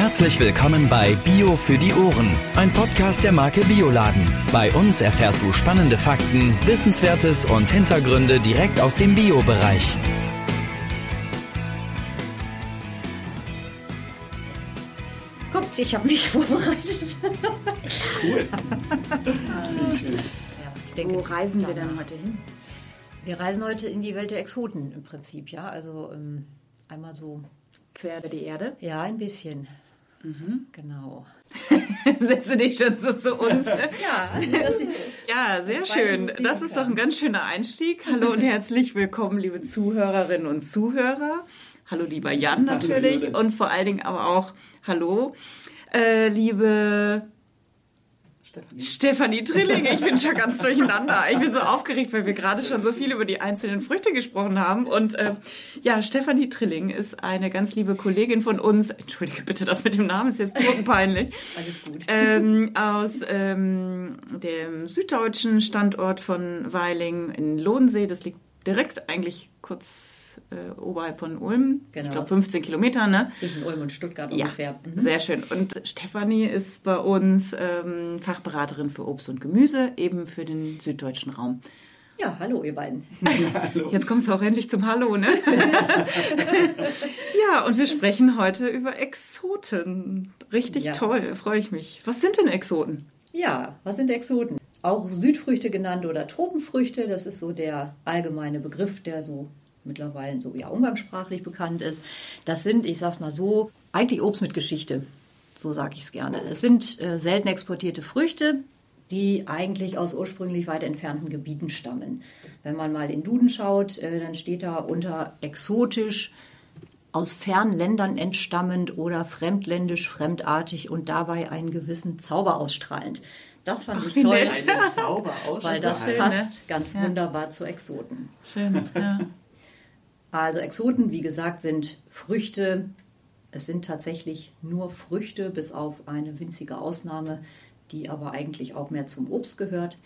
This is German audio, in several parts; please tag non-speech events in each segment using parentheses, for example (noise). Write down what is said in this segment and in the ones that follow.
Herzlich willkommen bei Bio für die Ohren, ein Podcast der Marke Bioladen. Bei uns erfährst du spannende Fakten, Wissenswertes und Hintergründe direkt aus dem Bio-Bereich. Guckt, ich habe mich vorbereitet. Cool. denke, Wo reisen wir denn heute hin? Wir reisen heute in die Welt der Exoten im Prinzip, ja. Also ähm, einmal so, Quer über die Erde. ja, ein bisschen. Genau. (laughs) Setze dich schon so zu uns. (laughs) Ja, Ja, sehr schön. Das ist doch ein ganz schöner Einstieg. Hallo und herzlich willkommen, liebe Zuhörerinnen und Zuhörer. Hallo, lieber Jan natürlich. Jule. und vor allen Dingen aber auch Hallo, äh, liebe Stefanie. Stefanie Trilling. Ich bin schon ganz durcheinander. Ich bin so aufgeregt, weil wir gerade schon so viel über die einzelnen Früchte gesprochen haben. Und äh, ja, Stefanie Trilling ist eine ganz liebe Kollegin von uns. Entschuldige bitte, das mit dem Namen ist jetzt totenpeinlich. (laughs) alles gut. ähm, aus ähm, dem süddeutschen Standort von Weiling in Lohnsee. Das liegt direkt eigentlich kurz äh, oberhalb von Ulm. Genau. Ich glaube 15 Kilometer, ne? Zwischen Ulm und Stuttgart Ja, ungefähr. Mhm. sehr schön. Und Stefanie ist bei uns ähm, Fachberaterin für Obst und Gemüse, eben für den süddeutschen Raum. Ja, hallo ihr beiden. (laughs) Hallo. Jetzt kommst du auch endlich zum Hallo, ne? (laughs) ja, und wir sprechen heute über Exoten. Richtig Ja. toll, freue ich mich. Was sind denn Exoten? Ja, was sind Exoten? Auch Südfrüchte genannt oder Tropenfrüchte, das ist so der allgemeine Begriff, der so mittlerweile so ja umgangssprachlich bekannt ist. Das sind, ich sag's mal so, eigentlich Obst mit Geschichte. So sage ich es gerne. Es sind äh, selten exportierte Früchte, die eigentlich aus ursprünglich weit entfernten Gebieten stammen. Wenn man mal in Duden schaut, äh, dann steht da unter exotisch aus fernen Ländern entstammend oder fremdländisch, fremdartig und dabei einen gewissen Zauber ausstrahlend. Das fand ich wie toll, nett. Zauber weil das schön, passt ne? ganz Ja. wunderbar zu Exoten. Schön, ja. Also Exoten, wie gesagt, sind Früchte. Es sind tatsächlich nur Früchte, bis auf eine winzige Ausnahme, die aber eigentlich auch mehr zum Obst gehört.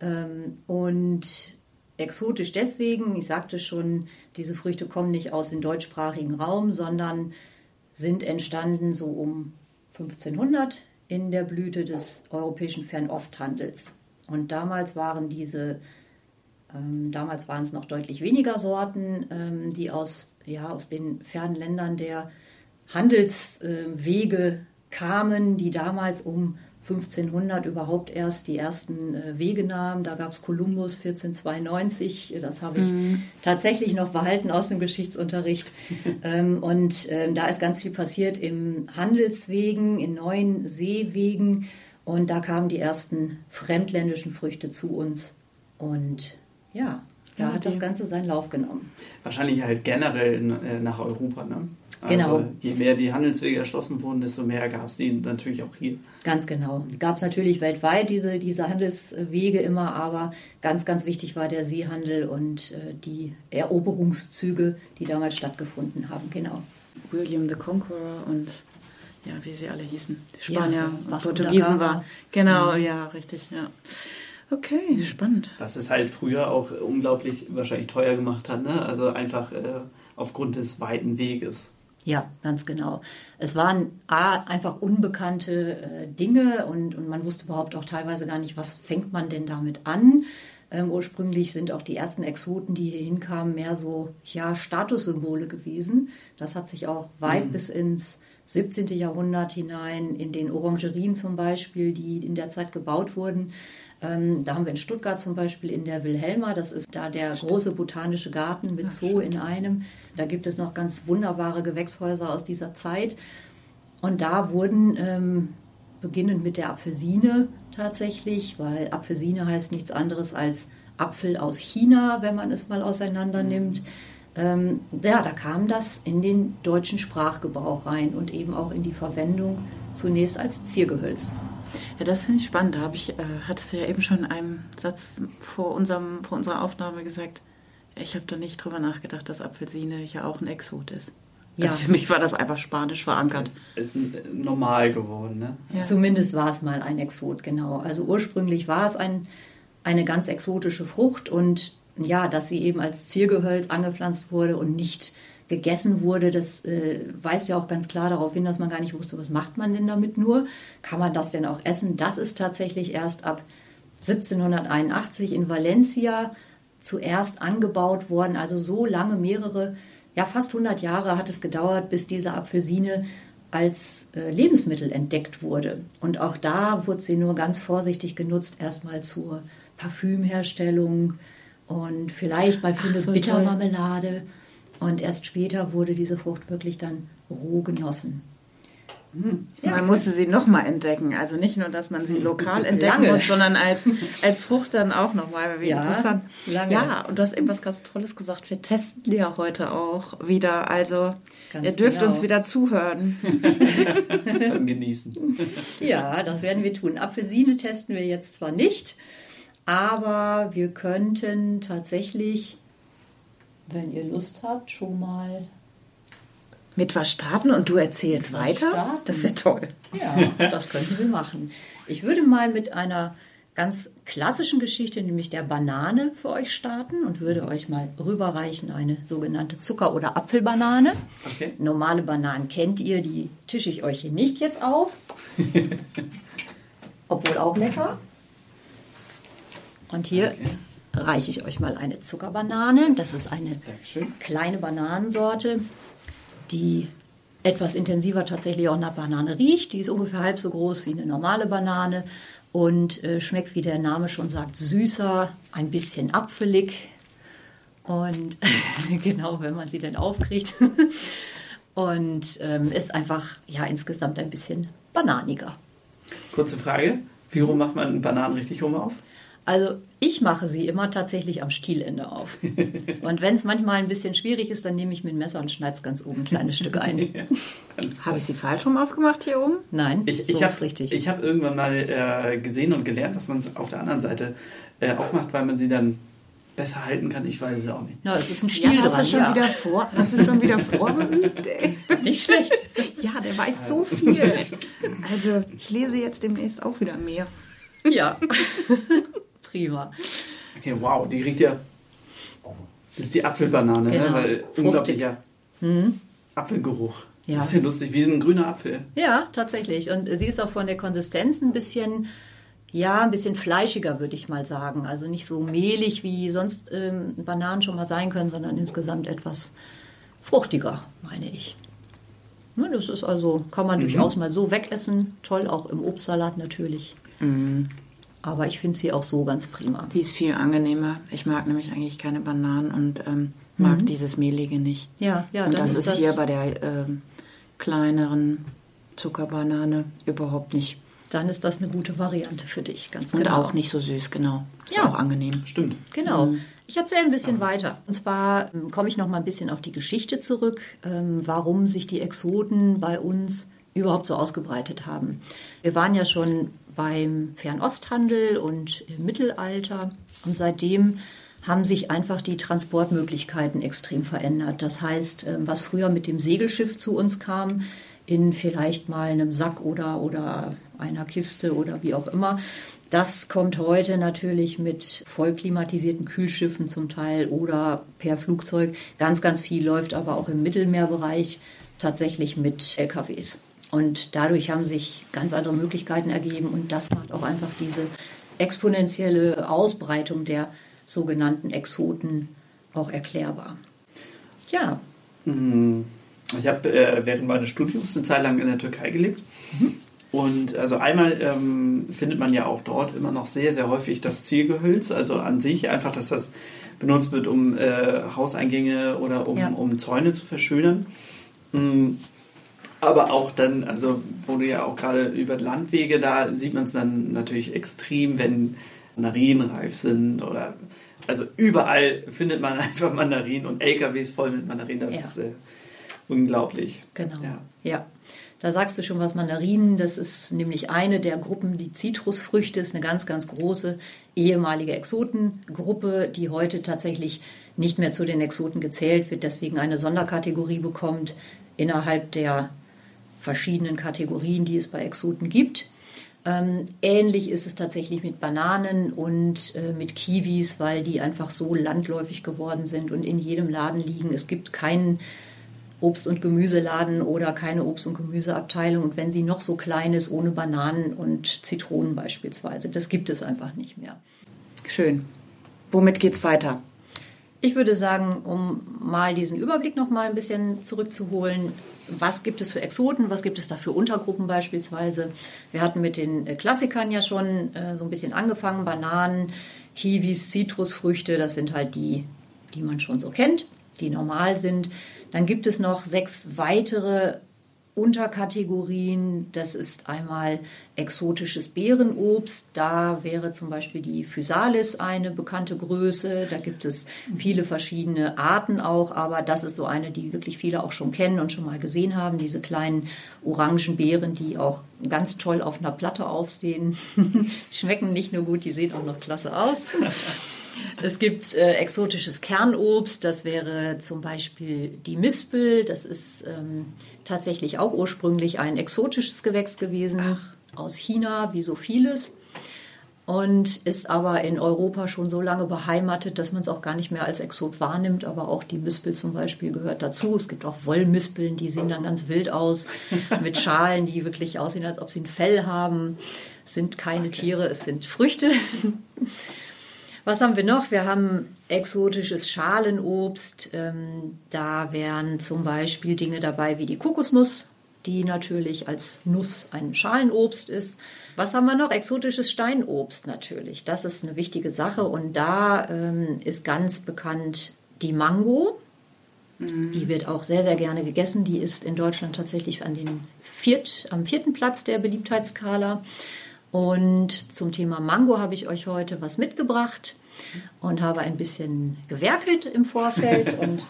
Ähm, Und exotisch deswegen, ich sagte schon, diese Früchte kommen nicht aus dem deutschsprachigen Raum, sondern sind entstanden so um 1500 in der Blüte des europäischen Fernosthandels. Und damals waren diese damals waren es noch deutlich weniger Sorten, ähm, die aus, ja, aus den fernen Ländern der Handelswege kamen, die damals um 1500 überhaupt erst die ersten äh, Wege nahmen. Da gab es Kolumbus 1492, das habe ich tatsächlich noch behalten aus dem Geschichtsunterricht. (laughs) ähm, und ähm, da ist ganz viel passiert im Handelswegen, in neuen Seewegen. Und da kamen die ersten fremdländischen Früchte zu uns. Und ja, da Ja, hat das Ganze seinen Lauf genommen. Wahrscheinlich halt generell äh, nach Europa, ne? Genau. Also, je mehr die Handelswege erschlossen wurden, desto mehr gab es die natürlich auch hier. Ganz genau. Gab es natürlich weltweit diese, diese Handelswege immer, aber ganz, ganz wichtig war der Seehandel und äh, die Eroberungszüge, die damals stattgefunden haben. Genau. William the Conqueror und ja, wie sie alle hießen. Die Spanier Ja, und Portugiesen war. Genau, ja, richtig, ja. Okay, spannend. Was es halt früher auch unglaublich wahrscheinlich teuer gemacht hat, ne? Also einfach äh, aufgrund des weiten Weges. Ja, ganz genau. Es waren A, einfach unbekannte äh, Dinge und, und man wusste überhaupt auch teilweise gar nicht, was fängt man denn damit an. Ähm, ursprünglich sind auch die ersten Exoten, die hier hinkamen, mehr so ja, Statussymbole gewesen. Das hat sich auch weit bis ins 17. Jahrhundert hinein, in den Orangerien zum Beispiel, die in der Zeit gebaut wurden. Ähm, da haben wir in Stuttgart zum Beispiel in der Wilhelma, das ist da der große botanische Garten mit Zoo in einem. Da gibt es noch ganz wunderbare Gewächshäuser aus dieser Zeit. Und da wurden, ähm, beginnend mit der Apfelsine tatsächlich, weil Apfelsine heißt nichts anderes als Apfel aus China, wenn man es mal auseinander nimmt. Ähm, ja, da kam das in den deutschen Sprachgebrauch rein und eben auch in die Verwendung zunächst als Ziergehölz. Ja, das finde ich spannend. Da habe ich, äh, hattest du ja eben schon in einem Satz vor, unserem, vor unserer Aufnahme gesagt, ich habe da nicht drüber nachgedacht, dass Apfelsine ja auch ein Exot ist. Ja. Also für mich war das einfach spanisch verankert. Es ist äh, normal geworden, ne? Ja. Zumindest war es mal ein Exot, genau. Also ursprünglich war es ein, eine ganz exotische Frucht und ja, dass sie eben als Ziergehölz angepflanzt wurde und nicht gegessen wurde, das äh, weist ja auch ganz klar darauf hin, dass man gar nicht wusste, was macht man denn damit nur? Kann man das denn auch essen? Das ist tatsächlich erst ab 1781 in Valencia zuerst angebaut worden. Also so lange, mehrere, ja fast 100 Jahre hat es gedauert, bis diese Apfelsine als äh, Lebensmittel entdeckt wurde. Und auch da wurde sie nur ganz vorsichtig genutzt, erstmal zur Parfümherstellung und vielleicht mal für eine so, Bittermarmelade. Und erst später wurde diese Frucht wirklich dann roh genossen. Ja. Man musste sie nochmal entdecken. Also nicht nur, dass man sie lokal entdecken Lange. muss, sondern als, als Frucht dann auch nochmal. Wie Ja, interessant. lange. Ja, und du hast eben was ganz Tolles gesagt. Wir testen ja heute auch wieder. Also Ganz ihr dürft genau. uns wieder zuhören. (laughs) beim Genießen. Ja, das werden wir tun. Apfelsine testen wir jetzt zwar nicht, aber wir könnten tatsächlich, wenn ihr Lust habt, schon mal. Mit was starten und du erzählst weiter? starten? Das wäre toll. Ja, (laughs) das könnten wir machen. Ich würde mal mit einer ganz klassischen Geschichte, nämlich der Banane, für euch starten und würde euch mal rüberreichen eine sogenannte Zucker- oder Apfelbanane. Okay. Normale Bananen kennt ihr, die tische ich euch hier nicht jetzt auf. (laughs) Obwohl auch lecker. Und hier Okay. Reiche ich euch mal eine Zuckerbanane. Das ist eine Dankeschön. kleine Bananensorte, die etwas intensiver tatsächlich auch nach Banane riecht. Die ist ungefähr halb so groß wie eine normale Banane und äh, schmeckt, wie der Name schon sagt, süßer, ein bisschen apfelig. Und (laughs) genau, wenn man sie denn aufkriegt. (laughs) Und ähm, ist einfach ja insgesamt ein bisschen bananiger. Kurze Frage. Wie rum macht man Bananen richtig rum auf? Also ich mache sie immer tatsächlich am Stielende auf. (laughs) Und wenn es manchmal ein bisschen schwierig ist, dann nehme ich mit dem Messer und schneide es ganz oben ein kleines Stück ein. (laughs) Klar. Habe ich sie falsch rum aufgemacht hier oben? Nein, Ich, so ich ist habe richtig. ich hab irgendwann mal äh, gesehen und gelernt, dass man es auf der anderen Seite äh, aufmacht, weil man sie dann besser halten kann. Ich weiß es auch nicht. ja, es ist ein Stiel Ja, hast dran. du schon ja. wieder vor, hast du schon wieder vorgeübt? ey? (laughs) Nicht schlecht. Ja, der weiß so viel. Also ich lese jetzt demnächst auch wieder mehr. Ja. Prima. Okay, wow, die riecht ja. Das ist die Apfelbanane, Genau, ne? weil fruchtig. unglaublicher Apfelgeruch. Ja. Das ist ja lustig, wie ein grüner Apfel. Ja, tatsächlich. Und sie ist auch von der Konsistenz ein bisschen, ja, ein bisschen fleischiger, würde ich mal sagen. Also nicht so mehlig, wie sonst ähm, Bananen schon mal sein können, sondern insgesamt etwas fruchtiger, meine ich. Ne, das ist also, kann man durchaus mal so wegessen. Toll, auch im Obstsalat natürlich. Aber ich finde sie auch so ganz prima. Die ist viel angenehmer. Ich mag nämlich eigentlich keine Bananen und ähm, mag dieses Mehlige nicht. Ja, ja, und das ist ist das- hier bei der ähm, kleineren Zuckerbanane überhaupt nicht. Dann ist das eine gute Variante für dich, ganz Und genau. auch nicht so süß, genau. Ist Ja. auch angenehm. Stimmt. Genau. Ich erzähle ein bisschen weiter. Und zwar ähm, komme ich noch mal ein bisschen auf die Geschichte zurück, ähm, warum sich die Exoten bei uns überhaupt so ausgebreitet haben. Wir waren ja schon beim Fernosthandel und im Mittelalter und seitdem haben sich einfach die Transportmöglichkeiten extrem verändert. Das heißt, ähm, was früher mit dem Segelschiff zu uns kam, in vielleicht mal einem Sack oder, oder einer Kiste oder wie auch immer, das kommt heute natürlich mit voll klimatisierten Kühlschiffen zum Teil oder per Flugzeug. Ganz, ganz viel läuft aber auch im Mittelmeerbereich tatsächlich mit LKWs. Und dadurch haben sich ganz andere Möglichkeiten ergeben und das macht auch einfach diese exponentielle Ausbreitung der sogenannten Exoten auch erklärbar. Ja, Mm, Ich habe äh, während meines Studiums eine Zeit lang in der Türkei gelebt. Und also einmal ähm, findet man ja auch dort immer noch sehr, sehr häufig das Zielgehölz, also an sich einfach, dass das benutzt wird, um äh, Hauseingänge oder um, Ja. um Zäune zu verschönern. Mm, Aber auch dann, also wo du ja auch gerade über Landwege, da sieht man es dann natürlich extrem, wenn Mandarinen reif sind oder also überall findet man (laughs) einfach Mandarinen und LKWs voll mit Mandarinen. Das Ja. ist äh, unglaublich. Genau. Ja. Ja. Da sagst du schon was Mandarinen. Das ist nämlich eine der Gruppen, die Zitrusfrüchte ist eine ganz, ganz große ehemalige Exotengruppe, die heute tatsächlich nicht mehr zu den Exoten gezählt wird, deswegen eine Sonderkategorie bekommt innerhalb der verschiedenen Kategorien, die es bei Exoten gibt. Ähm, ähnlich ist es tatsächlich mit Bananen und äh, mit Kiwis, weil die einfach so landläufig geworden sind und in jedem Laden liegen. Es gibt keinen Obst- und Gemüseladen oder keine Obst- und Gemüseabteilung. Und wenn sie noch so klein ist, ohne Bananen und Zitronen beispielsweise, das gibt es einfach nicht mehr. Schön. Womit geht's weiter? Ich würde sagen, um mal diesen Überblick noch mal ein bisschen zurückzuholen, was gibt es für Exoten, was gibt es da für Untergruppen beispielsweise. Wir hatten mit den äh, Klassikern ja schon äh, so ein bisschen angefangen, Bananen, Kiwis, Zitrusfrüchte, das sind halt die, die man schon so kennt, die normal sind. Dann gibt es noch sechs weitere Unterkategorien. Das ist einmal exotisches Beerenobst. Da wäre zum Beispiel die Physalis eine bekannte Größe. Da gibt es viele verschiedene Arten auch, aber das ist so eine, die wirklich viele auch schon kennen und schon mal gesehen haben. Diese kleinen orangen Beeren, die auch ganz toll auf einer Platte aufsehen. (laughs) Schmecken nicht nur gut, die sehen auch noch klasse aus. Es gibt äh, exotisches Kernobst, das wäre zum Beispiel die Mispel. Das ist ähm, tatsächlich auch ursprünglich ein exotisches Gewächs gewesen Ach. aus China, wie so vieles. Und ist aber in Europa schon so lange beheimatet, dass man es auch gar nicht mehr als Exot wahrnimmt. Aber auch die Mispel zum Beispiel gehört dazu. Es gibt auch Wollmispeln, die sehen dann ganz wild aus, (laughs) mit Schalen, die wirklich aussehen, als ob sie ein Fell haben. Es sind keine okay. Tiere, es sind Früchte. Was haben wir noch? Wir haben exotisches Schalenobst. Ähm, da wären zum Beispiel Dinge dabei wie die Kokosnuss, die natürlich als Nuss ein Schalenobst ist. Was haben wir noch? Exotisches Steinobst natürlich. Das ist eine wichtige Sache. Und da ähm, ist ganz bekannt die Mango. Mhm. Die wird auch sehr, sehr gerne gegessen. Die ist in Deutschland tatsächlich an den Viert, am vierten Platz der Beliebtheitsskala. Und zum Thema Mango habe ich euch heute was mitgebracht und habe ein bisschen gewerkelt im Vorfeld (laughs) und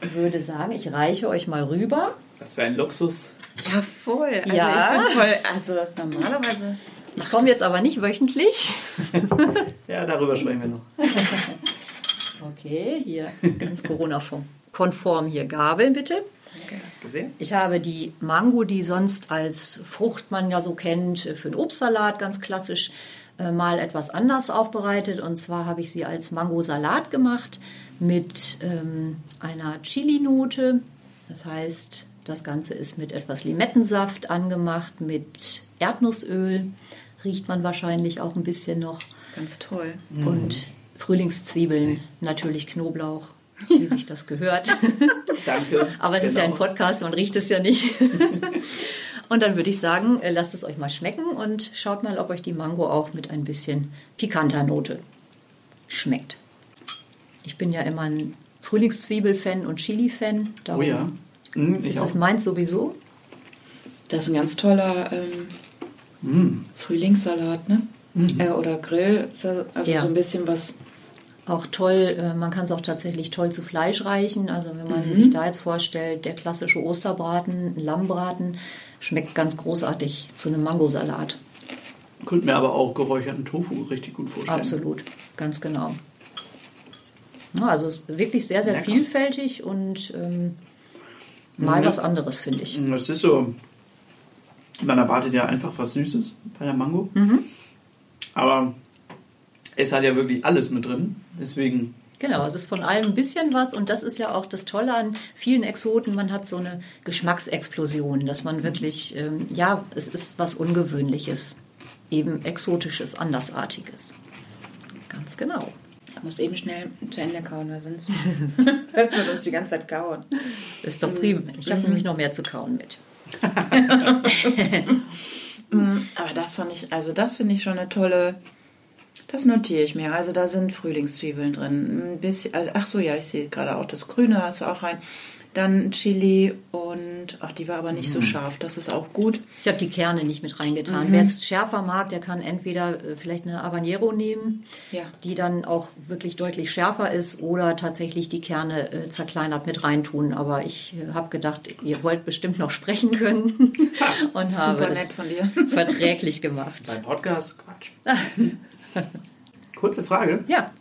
würde sagen, ich reiche euch mal rüber. Das wäre ein Luxus. Ja, voll. Also ja. Ich voll, also normalerweise. Ich komme jetzt aber nicht wöchentlich. (laughs) ja, darüber sprechen wir noch. (laughs) Okay, hier ganz Corona-konform hier Gabeln bitte. Okay. Gesehen? Ich habe die Mango, die sonst als Frucht man ja so kennt, für den Obstsalat ganz klassisch äh, mal etwas anders aufbereitet. Und zwar habe ich sie als Mango-Salat gemacht mit ähm, einer Chili-Note. Das heißt, das Ganze ist mit etwas Limettensaft angemacht, mit Erdnussöl. Riecht man wahrscheinlich auch ein bisschen noch. Ganz toll. Und Frühlingszwiebeln, natürlich Knoblauch, wie sich das gehört. (laughs) Danke. Aber es genau. ist ja ein genau. Podcast, man riecht es ja nicht. (laughs) und dann würde ich sagen, äh, lasst es euch mal schmecken und schaut mal, ob euch die Mango auch mit ein bisschen pikanter Note schmeckt. Ich bin ja immer ein Frühlingszwiebel-Fan und Chili-Fan. Oh ja. Mhm, ist es meins sowieso. Das ist ein ganz toller ähm, mm. Frühlingssalat, ne? Mhm. Äh, oder Grill. Also ja. so ein bisschen was auch toll, äh, man kann es auch tatsächlich toll zu Fleisch reichen. Also wenn man mhm. sich da jetzt vorstellt, der klassische Osterbraten, Lammbraten, schmeckt ganz großartig zu einem Mangosalat. Könnte mir aber auch geräucherten Tofu richtig gut vorstellen. Absolut, ganz genau. also es ist wirklich sehr, sehr Lecker. vielfältig und ähm, mal ja. was anderes, finde ich. Das ist so, man erwartet ja einfach was Süßes bei der Mango. Mhm. Aber es hat ja wirklich alles mit drin. Deswegen. Genau, es ist von allem ein bisschen was und das ist ja auch das Tolle an vielen Exoten. Man hat so eine Geschmacksexplosion, dass man wirklich, ähm, ja, es ist was Ungewöhnliches, eben Exotisches, Andersartiges. Ganz genau. Ich muss eben schnell zu Ende kauen, weil sonst (laughs) hört man uns die ganze Zeit kauen. Das ist doch prima. Ich habe mhm. nämlich noch mehr zu kauen mit. (laughs) Aber das fand ich, also das finde ich schon eine tolle das notiere ich mir. Also da sind Frühlingszwiebeln drin. Ein bisschen, also, ach so, ja, ich sehe gerade auch das Grüne hast du auch rein. Dann Chili und, ach, die war aber nicht mhm. so scharf, das ist auch gut. Ich habe die Kerne nicht mit reingetan. Mhm. Wer es schärfer mag, der kann entweder äh, vielleicht eine Habanero nehmen, ja. die dann auch wirklich deutlich schärfer ist, oder tatsächlich die Kerne äh, zerkleinert mit reintun. Aber ich äh, habe gedacht, ihr wollt bestimmt noch sprechen können (laughs) und habe es verträglich gemacht. Beim Podcast, Quatsch. (laughs) Kurze Frage. Ja.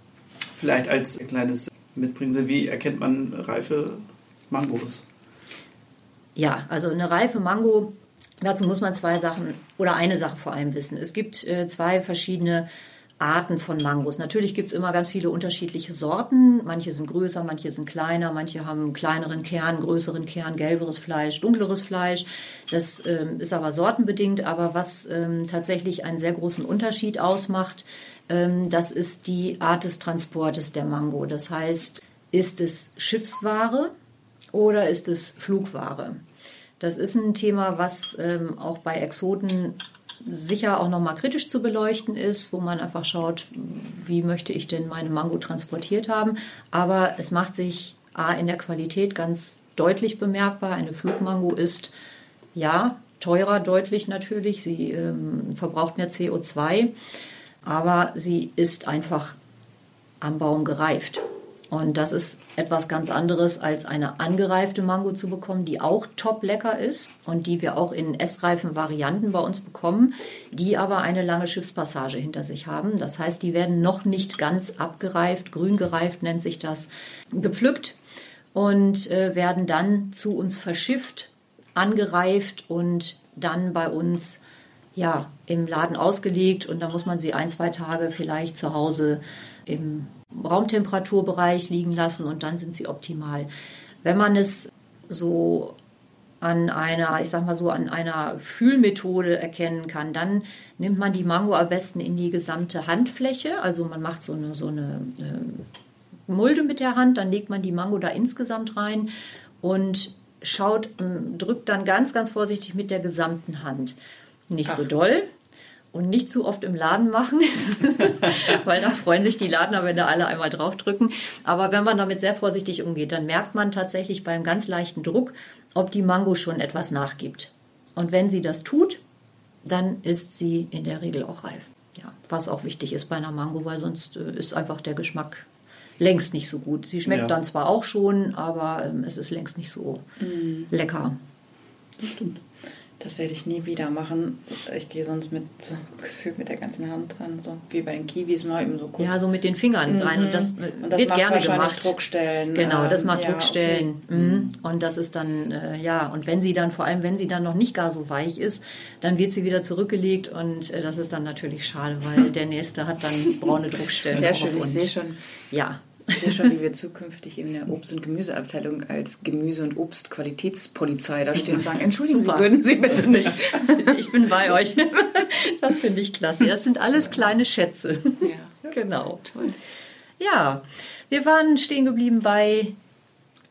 Vielleicht als kleines Mitbringsel, wie erkennt man reife Mangos? Ja, also eine reife Mango, dazu muss man zwei Sachen oder eine Sache vor allem wissen. Es gibt äh, zwei verschiedene Arten von Mangos. Natürlich gibt es immer ganz viele unterschiedliche Sorten. Manche sind größer, manche sind kleiner, manche haben einen kleineren Kern, größeren Kern, gelberes Fleisch, dunkleres Fleisch. Das ähm, ist aber sortenbedingt. Aber was ähm, tatsächlich einen sehr großen Unterschied ausmacht, ähm, das ist die Art des Transportes der Mango. Das heißt, ist es Schiffsware oder ist es Flugware? Das ist ein Thema, was ähm, auch bei Exoten sicher auch nochmal kritisch zu beleuchten ist, wo man einfach schaut, wie möchte ich denn meine Mango transportiert haben. Aber es macht sich A in der Qualität ganz deutlich bemerkbar. Eine Flugmango ist ja teurer deutlich natürlich. Sie ähm, verbraucht mehr CO2, aber sie ist einfach am Baum gereift. Und das ist etwas ganz anderes, als eine angereifte Mango zu bekommen, die auch top lecker ist und die wir auch in essreifen Varianten bei uns bekommen, die aber eine lange Schiffspassage hinter sich haben. Das heißt, die werden noch nicht ganz abgereift, grün gereift nennt sich das, gepflückt und äh, werden dann zu uns verschifft, angereift und dann bei uns ja, im Laden ausgelegt und da muss man sie ein, zwei Tage vielleicht zu Hause im Raumtemperaturbereich liegen lassen und dann sind sie optimal. Wenn man es so an einer, ich sag mal so, an einer Fühlmethode erkennen kann, dann nimmt man die Mango am besten in die gesamte Handfläche. Also man macht so eine, so eine, eine Mulde mit der Hand, dann legt man die Mango da insgesamt rein und schaut, drückt dann ganz, ganz vorsichtig mit der gesamten Hand. Nicht Ach. so doll, und nicht zu oft im Laden machen, (laughs) weil da freuen sich die Ladner, wenn da alle einmal draufdrücken. Aber wenn man damit sehr vorsichtig umgeht, dann merkt man tatsächlich beim ganz leichten Druck, ob die Mango schon etwas nachgibt. Und wenn sie das tut, dann ist sie in der Regel auch reif. Ja, was auch wichtig ist bei einer Mango, weil sonst äh, ist einfach der Geschmack längst nicht so gut. Sie schmeckt ja. dann zwar auch schon, aber ähm, es ist längst nicht so mm. lecker. Das stimmt. Das werde ich nie wieder machen. Ich gehe sonst mit gefühlt mit der ganzen Hand dran, so wie bei den Kiwis mal eben so kurz. Ja, so mit den Fingern mhm. rein. Und das, und das wird gerne gemacht. Druckstellen. Genau, das macht ja, Druckstellen. Okay. Mhm. Und das ist dann, äh, ja, und wenn sie dann, vor allem wenn sie dann noch nicht gar so weich ist, dann wird sie wieder zurückgelegt und äh, das ist dann natürlich schade, weil (laughs) der nächste hat dann braune Druckstellen. Sehr schön, ich sehe schon. Ja, ich sehe schon, wie wir zukünftig in der Obst- und Gemüseabteilung als Gemüse- und Obstqualitätspolizei da stehen und sagen, entschuldigen Super. Sie, würden Sie bitte nicht. (laughs) Ich bin bei euch. Das finde ich klasse. Das sind alles kleine Schätze. Ja. (laughs) Genau. Toll. Ja, wir waren stehen geblieben bei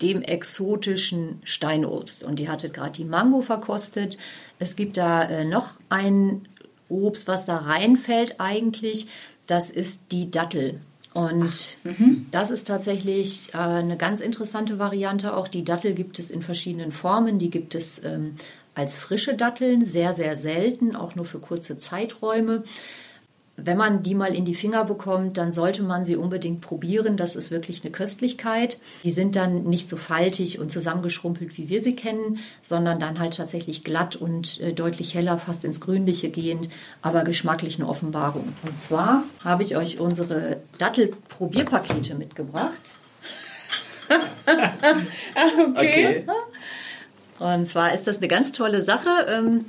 dem exotischen Steinobst. Und ihr hattet gerade die Mango verkostet. Es gibt da äh, noch ein Obst, was da reinfällt eigentlich. Das ist die Dattel. Und mhm. das ist tatsächlich äh, eine ganz interessante Variante. Auch die Dattel gibt es in verschiedenen Formen. Die gibt es ähm, als frische Datteln, sehr, sehr selten, auch nur für kurze Zeiträume wenn man die mal in die Finger bekommt, dann sollte man sie unbedingt probieren. Das ist wirklich eine Köstlichkeit. Die sind dann nicht so faltig und zusammengeschrumpelt, wie wir sie kennen, sondern dann halt tatsächlich glatt und äh, deutlich heller, fast ins Grünliche gehend, aber geschmacklich eine Offenbarung. Und zwar habe ich euch unsere Dattelprobierpakete mitgebracht. (laughs) okay. okay. Und zwar ist das eine ganz tolle Sache. Ähm,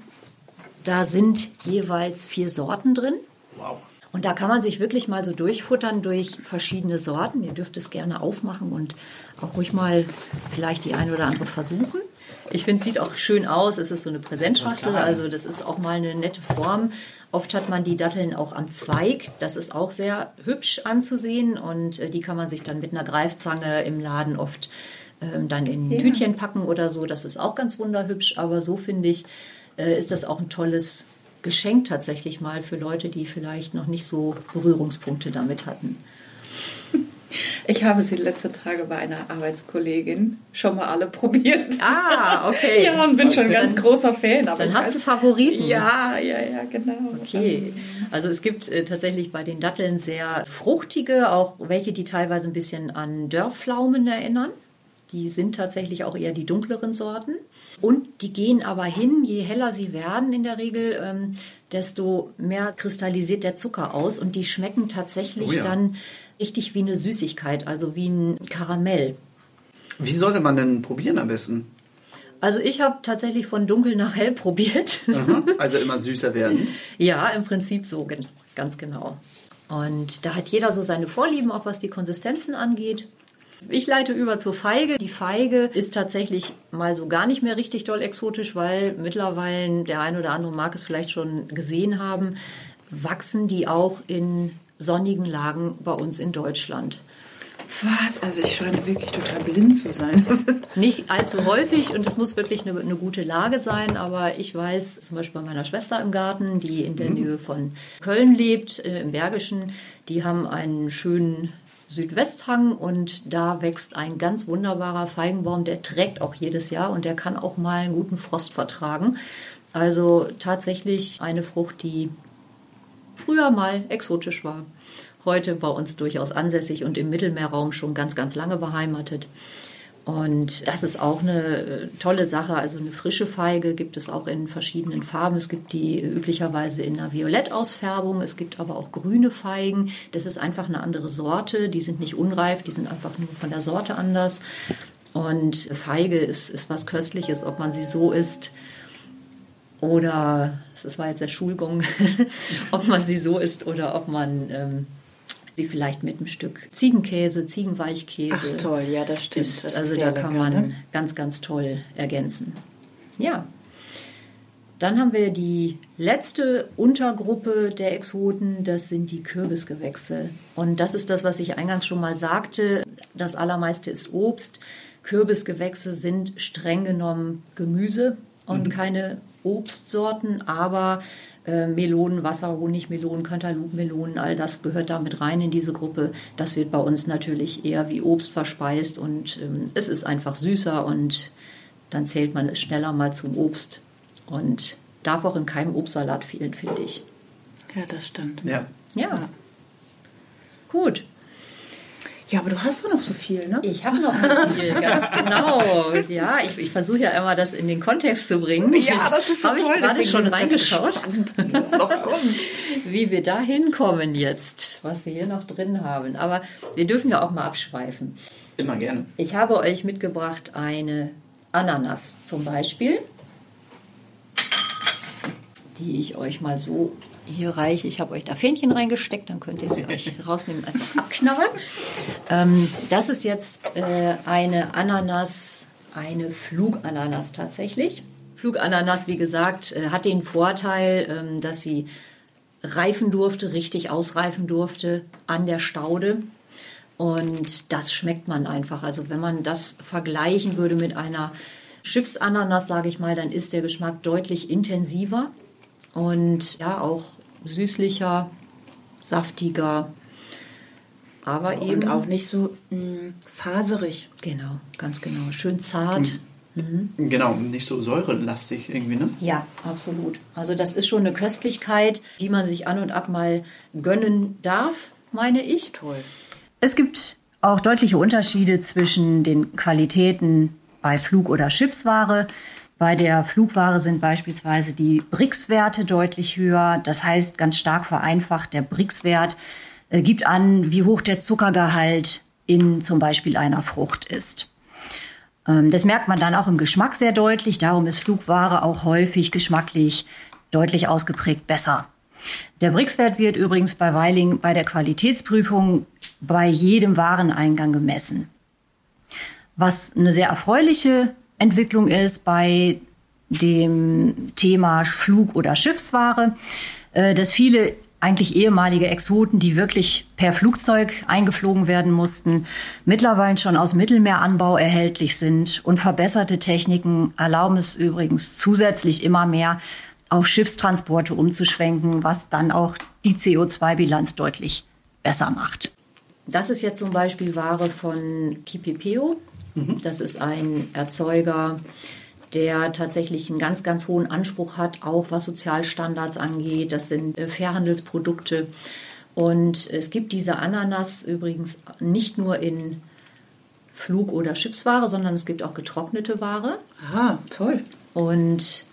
da sind jeweils vier Sorten drin. Wow. Und da kann man sich wirklich mal so durchfuttern durch verschiedene Sorten. Ihr dürft es gerne aufmachen und auch ruhig mal vielleicht die eine oder andere versuchen. Ich finde, es sieht auch schön aus. Es ist so eine Präsentschachtel, also das ist auch mal eine nette Form. Oft hat man die Datteln auch am Zweig. Das ist auch sehr hübsch anzusehen und äh, die kann man sich dann mit einer Greifzange im Laden oft ähm, dann in ja. Tütchen packen oder so. Das ist auch ganz wunderhübsch. Aber so finde ich, äh, ist das auch ein tolles Geschenk tatsächlich mal für Leute, die vielleicht noch nicht so Berührungspunkte damit hatten. Ich habe sie letzte Tage bei einer Arbeitskollegin schon mal alle (laughs) probiert. Ah, okay. ja, und bin okay. schon ein ganz großer Fan. dann hast du Favoriten. Ja, ja, ja, genau. Okay. Also es gibt äh, tatsächlich bei den Datteln sehr fruchtige, auch welche, die teilweise ein bisschen an Dörrpflaumen erinnern. Die sind tatsächlich auch eher die dunkleren Sorten. Und die gehen aber hin, je heller sie werden in der Regel, ähm, desto mehr kristallisiert der Zucker aus und die schmecken tatsächlich oh ja. dann richtig wie eine Süßigkeit, also wie ein Karamell. Wie sollte man denn probieren am besten? Also ich habe tatsächlich von dunkel nach hell probiert. Aha, (laughs) also immer süßer werden. ja, im Prinzip so, ganz genau. Und da hat jeder so seine Vorlieben, auch was die Konsistenzen angeht. Ich leite über zur Feige. Die Feige ist tatsächlich mal so gar nicht mehr richtig doll exotisch, weil mittlerweile der ein oder andere mag es vielleicht schon gesehen haben, wachsen die auch in sonnigen Lagen bei uns in Deutschland. Was? Also ich scheine wirklich total blind zu sein. (laughs) Nicht allzu häufig und es muss wirklich eine, eine, gute Lage sein, aber ich weiß zum Beispiel bei meiner Schwester im Garten, die in der Nähe von Köln lebt, äh, im Bergischen, die haben einen schönen Südwesthang und da wächst ein ganz wunderbarer Feigenbaum, der trägt auch jedes Jahr und der kann auch mal einen guten Frost vertragen. Also tatsächlich eine Frucht, die früher mal exotisch war, heute bei uns durchaus ansässig und im Mittelmeerraum schon ganz, ganz lange beheimatet. Und das ist auch eine äh, tolle Sache. Also eine frische Feige gibt es auch in verschiedenen Farben. Es gibt die üblicherweise in einer Violettausfärbung. Es gibt aber auch grüne Feigen. Das ist einfach eine andere Sorte. Die sind nicht unreif, die sind einfach nur von der Sorte anders. Und Feige ist, ist was Köstliches, ob man sie so isst oder, das war jetzt der Schulgung, (laughs) ob man sie so isst oder ob man ähm, sie vielleicht mit einem Stück Ziegenkäse, Ziegenweichkäse. Ach toll, ja, das stimmt. Ist. Das also da kann lecker, man ne? ganz, ganz toll ergänzen. Ja. Dann haben wir die letzte Untergruppe der Exoten, das sind die Kürbisgewächse. Und das ist das, was ich eingangs schon mal sagte. Das allermeiste ist Obst. Kürbisgewächse sind streng genommen Gemüse und keine Obstsorten, aber äh, Melonen, Wasserhonigmelonen, Cantaloupe-Melonen, all das gehört da mit rein in diese Gruppe. Das wird bei uns natürlich eher wie Obst verspeist und ähm, es ist einfach süßer und dann zählt man es schneller mal zum Obst und darf auch in keinem Obstsalat fehlen, finde ich. Ja, das stimmt. Ja. Ja. Gut. Ja, aber du hast doch noch so viel, ne? Ich habe noch so viel, (laughs) ganz genau. Ja, ich, ich versuche ja immer, das in den Kontext zu bringen. Ja, das ist so Habe toll, ich gerade schon reingeschaut, Das noch (laughs) kommt. wie wir da hinkommen jetzt, was wir hier noch drin haben. Aber wir dürfen ja auch mal abschweifen. Immer gerne. Ich habe euch mitgebracht eine Ananas zum Beispiel, die ich euch mal so hier reiche. Ich habe euch da Fähnchen reingesteckt, dann könnt ihr sie euch (laughs) rausnehmen und einfach abknabbern. Ähm, das ist jetzt äh, eine Ananas, eine Flugananas tatsächlich. Flugananas, wie gesagt, äh, hat den Vorteil, ähm, dass sie reifen durfte, richtig ausreifen durfte an der Staude. Und das schmeckt man einfach. Also wenn man das vergleichen würde mit einer Schiffsananas, sage ich mal, dann ist der Geschmack deutlich intensiver und ja auch süßlicher, saftiger. Aber eben Und auch nicht so mh, faserig. genau, ganz genau, schön zart. Genau, nicht so säurelastig irgendwie, ne? Ja, absolut. Also das ist schon eine Köstlichkeit, die man sich an und ab mal gönnen darf, meine ich. Toll. Es gibt auch deutliche Unterschiede zwischen den Qualitäten bei Flug- oder Schiffsware. Bei der Flugware sind beispielsweise die BRICS-Werte deutlich höher. Das heißt, ganz stark vereinfacht, der BRICS-Wert äh, gibt an, wie hoch der Zuckergehalt in zum Beispiel einer Frucht ist. Ähm, Das merkt man dann auch im Geschmack sehr deutlich. Darum ist Flugware auch häufig geschmacklich deutlich ausgeprägt besser. Der BRICS-Wert wird übrigens bei Weiling bei der Qualitätsprüfung bei jedem Wareneingang gemessen. Was eine sehr erfreuliche Entwicklung ist bei dem Thema Flug- oder Schiffsware, äh, dass viele eigentlich ehemalige Exoten, die wirklich per Flugzeug eingeflogen werden mussten, mittlerweile schon aus Mittelmeeranbau erhältlich sind. Und verbesserte Techniken erlauben es übrigens zusätzlich immer mehr auf Schiffstransporte umzuschwenken, was dann auch die CO2-Bilanz deutlich besser macht. Das ist jetzt zum Beispiel Ware von Kipipeo. Das ist ein Erzeuger, der tatsächlich einen ganz, ganz hohen Anspruch hat, auch was Sozialstandards angeht. Das sind äh, Fairhandelsprodukte. Und es gibt diese Ananas übrigens nicht nur in Flug- oder Schiffsware, sondern es gibt auch getrocknete Ware. Ah, toll. Und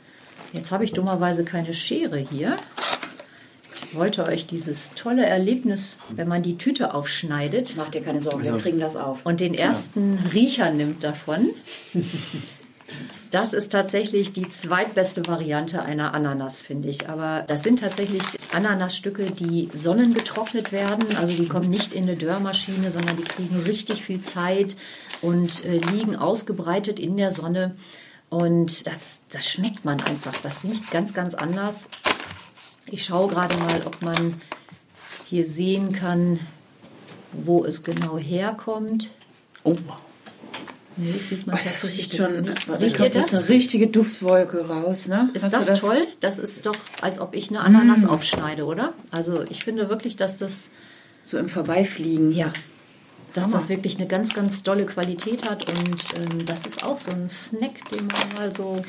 jetzt habe ich dummerweise keine Schere hier. Ich wollte euch dieses tolle Erlebnis, wenn man die Tüte aufschneidet Mach dir keine Sorgen, wir kriegen das auf. und den ersten Riecher nimmt davon. Das ist tatsächlich die zweitbeste Variante einer Ananas, finde ich. Aber das sind tatsächlich Ananasstücke, die sonnengetrocknet werden. Also die kommen nicht in eine Dörrmaschine, sondern die kriegen richtig viel Zeit und äh, liegen ausgebreitet in der Sonne. Und das, das schmeckt man einfach. Das riecht ganz, ganz anders. Ich schaue gerade mal, ob man hier sehen kann, wo es genau herkommt. Oh. Nee, sieht man Oh, das tatsächlich riecht schon, nicht. ich Riecht ihr das das? eine richtige Duftwolke raus, ne? Ist du das, toll? Das ist doch, als ob ich eine Ananas Mm. aufschneide, oder? Also ich finde wirklich, dass das, So im Vorbeifliegen. ja, dass Hammer. das wirklich eine ganz, ganz tolle Qualität hat. Und ähm, das ist auch so ein Snack, den man mal so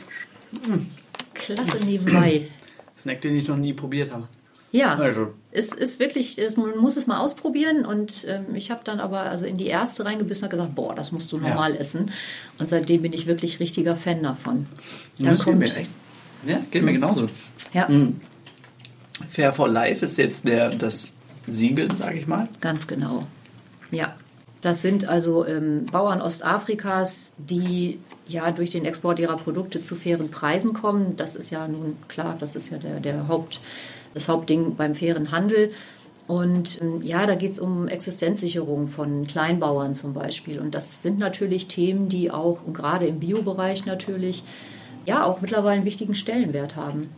Mm. klasse nebenbei. (clears throat) Snack, den ich noch nie probiert habe. Ja, Also. es ist wirklich, es, man muss es mal ausprobieren. Und ähm, ich habe dann aber also in die erste reingebissen und gesagt, boah, das musst du normal essen. Und seitdem bin ich wirklich richtiger Fan davon. Dann das geht kommt, mir echt. Ja, geht mir genauso. ja, Mhm. Fair for Life ist jetzt der, das Siegel, sage ich mal. Ganz genau. Ja. Das sind also ähm, Bauern Ostafrikas, die ja durch den Export ihrer Produkte zu fairen Preisen kommen. Das ist ja nun klar, das ist ja der, der Haupt, das Hauptding beim fairen Handel. Und ähm, ja, da geht es um Existenzsicherung von Kleinbauern zum Beispiel. Und das sind natürlich Themen, die auch, und gerade im Biobereich natürlich, ja, auch mittlerweile einen wichtigen Stellenwert haben.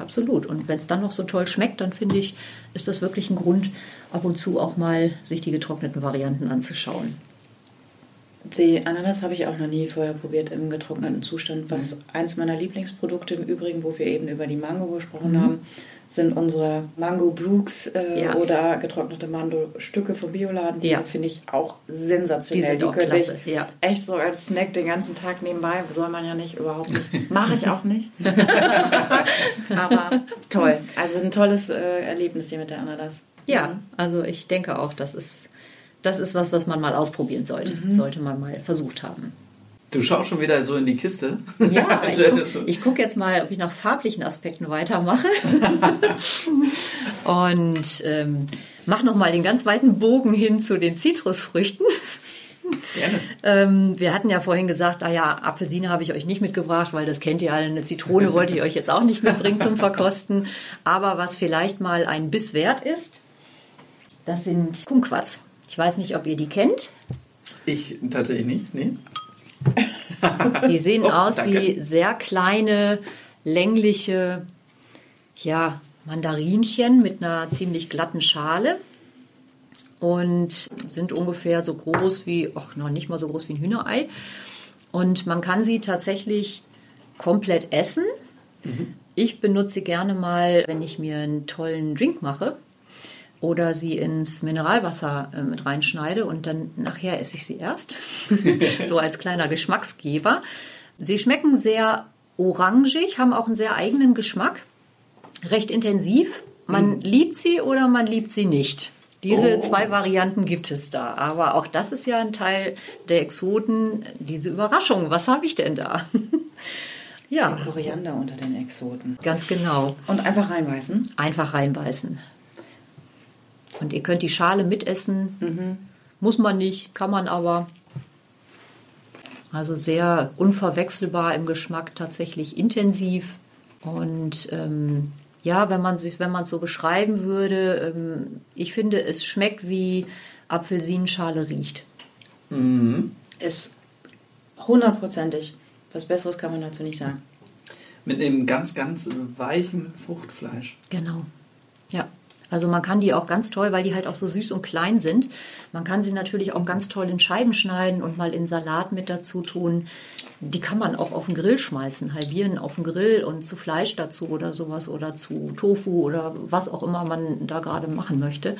Absolut. Und wenn es dann noch so toll schmeckt, dann finde ich, ist das wirklich ein Grund, ab und zu auch mal sich die getrockneten Varianten anzuschauen. Die Ananas habe ich auch noch nie vorher probiert im getrockneten Zustand. Was eins meiner Lieblingsprodukte im Übrigen, wo wir eben über die Mango gesprochen haben, sind unsere Mango Brooks äh, Ja. oder getrocknete Mando-Stücke vom Bioladen. Die Ja. finde ich auch sensationell. Die auch könnte klasse, ich ja. echt so als Snack den ganzen Tag nebenbei. Soll man ja nicht, überhaupt nicht. (laughs) Mache ich auch nicht. (laughs) Aber toll. Also ein tolles äh, Erlebnis hier mit der Ananas. Ja, also ich denke auch, das ist, das ist was, was man mal ausprobieren sollte. Sollte man mal versucht haben. Du schaust schon wieder so in die Kiste. Ja, (laughs) ich Das gucke guck jetzt mal, ob ich nach farblichen Aspekten weitermache. (laughs) Und ähm, mache nochmal den ganz weiten Bogen hin zu den Zitrusfrüchten. Gerne. Ähm, wir hatten ja vorhin gesagt, ah ja, Apfelsine habe ich euch nicht mitgebracht, weil das kennt ihr alle. Eine Zitrone wollte ich euch jetzt auch nicht mitbringen zum Verkosten. Aber was vielleicht mal ein Biss wert ist, das sind Kumquats. Ich weiß nicht, ob ihr die kennt. Ich tatsächlich nicht, nee. (laughs) Die sehen Oh, aus danke. wie sehr kleine, längliche, ja, Mandarinchen mit einer ziemlich glatten Schale und sind ungefähr so groß wie, ach, noch nicht mal so groß wie ein Hühnerei. Und man kann sie tatsächlich komplett essen. Ich benutze gerne mal, wenn ich mir einen tollen Drink mache oder sie ins Mineralwasser äh, mit reinschneide und dann nachher esse ich sie erst. (laughs) so als kleiner Geschmacksgeber. Sie schmecken sehr orangig, haben auch einen sehr eigenen Geschmack, recht intensiv. Man liebt sie oder man liebt sie nicht. Diese Oh. zwei Varianten gibt es da. Aber auch das ist ja ein Teil der Exoten, diese Überraschung. Was habe ich denn da? (laughs) ja, Koriander unter den Exoten. ganz genau. Und einfach reinbeißen. Einfach reinbeißen. Und ihr könnt die Schale mitessen. Muss man nicht, kann man aber. Also sehr unverwechselbar im Geschmack, tatsächlich intensiv. Und ähm, ja, wenn man sich, wenn man es so beschreiben würde, ähm, ich finde, es schmeckt wie Apfelsinenschale riecht. Ist hundertprozentig. Was Besseres kann man dazu nicht sagen. Mit einem ganz, ganz weichen Fruchtfleisch. Genau. Ja. Also man kann die auch ganz toll, weil die halt auch so süß und klein sind. Man kann sie natürlich auch ganz toll in Scheiben schneiden und mal in Salat mit dazu tun. Die kann man auch auf den Grill schmeißen, halbieren auf den Grill und zu Fleisch dazu oder sowas oder zu Tofu oder was auch immer man da gerade machen möchte.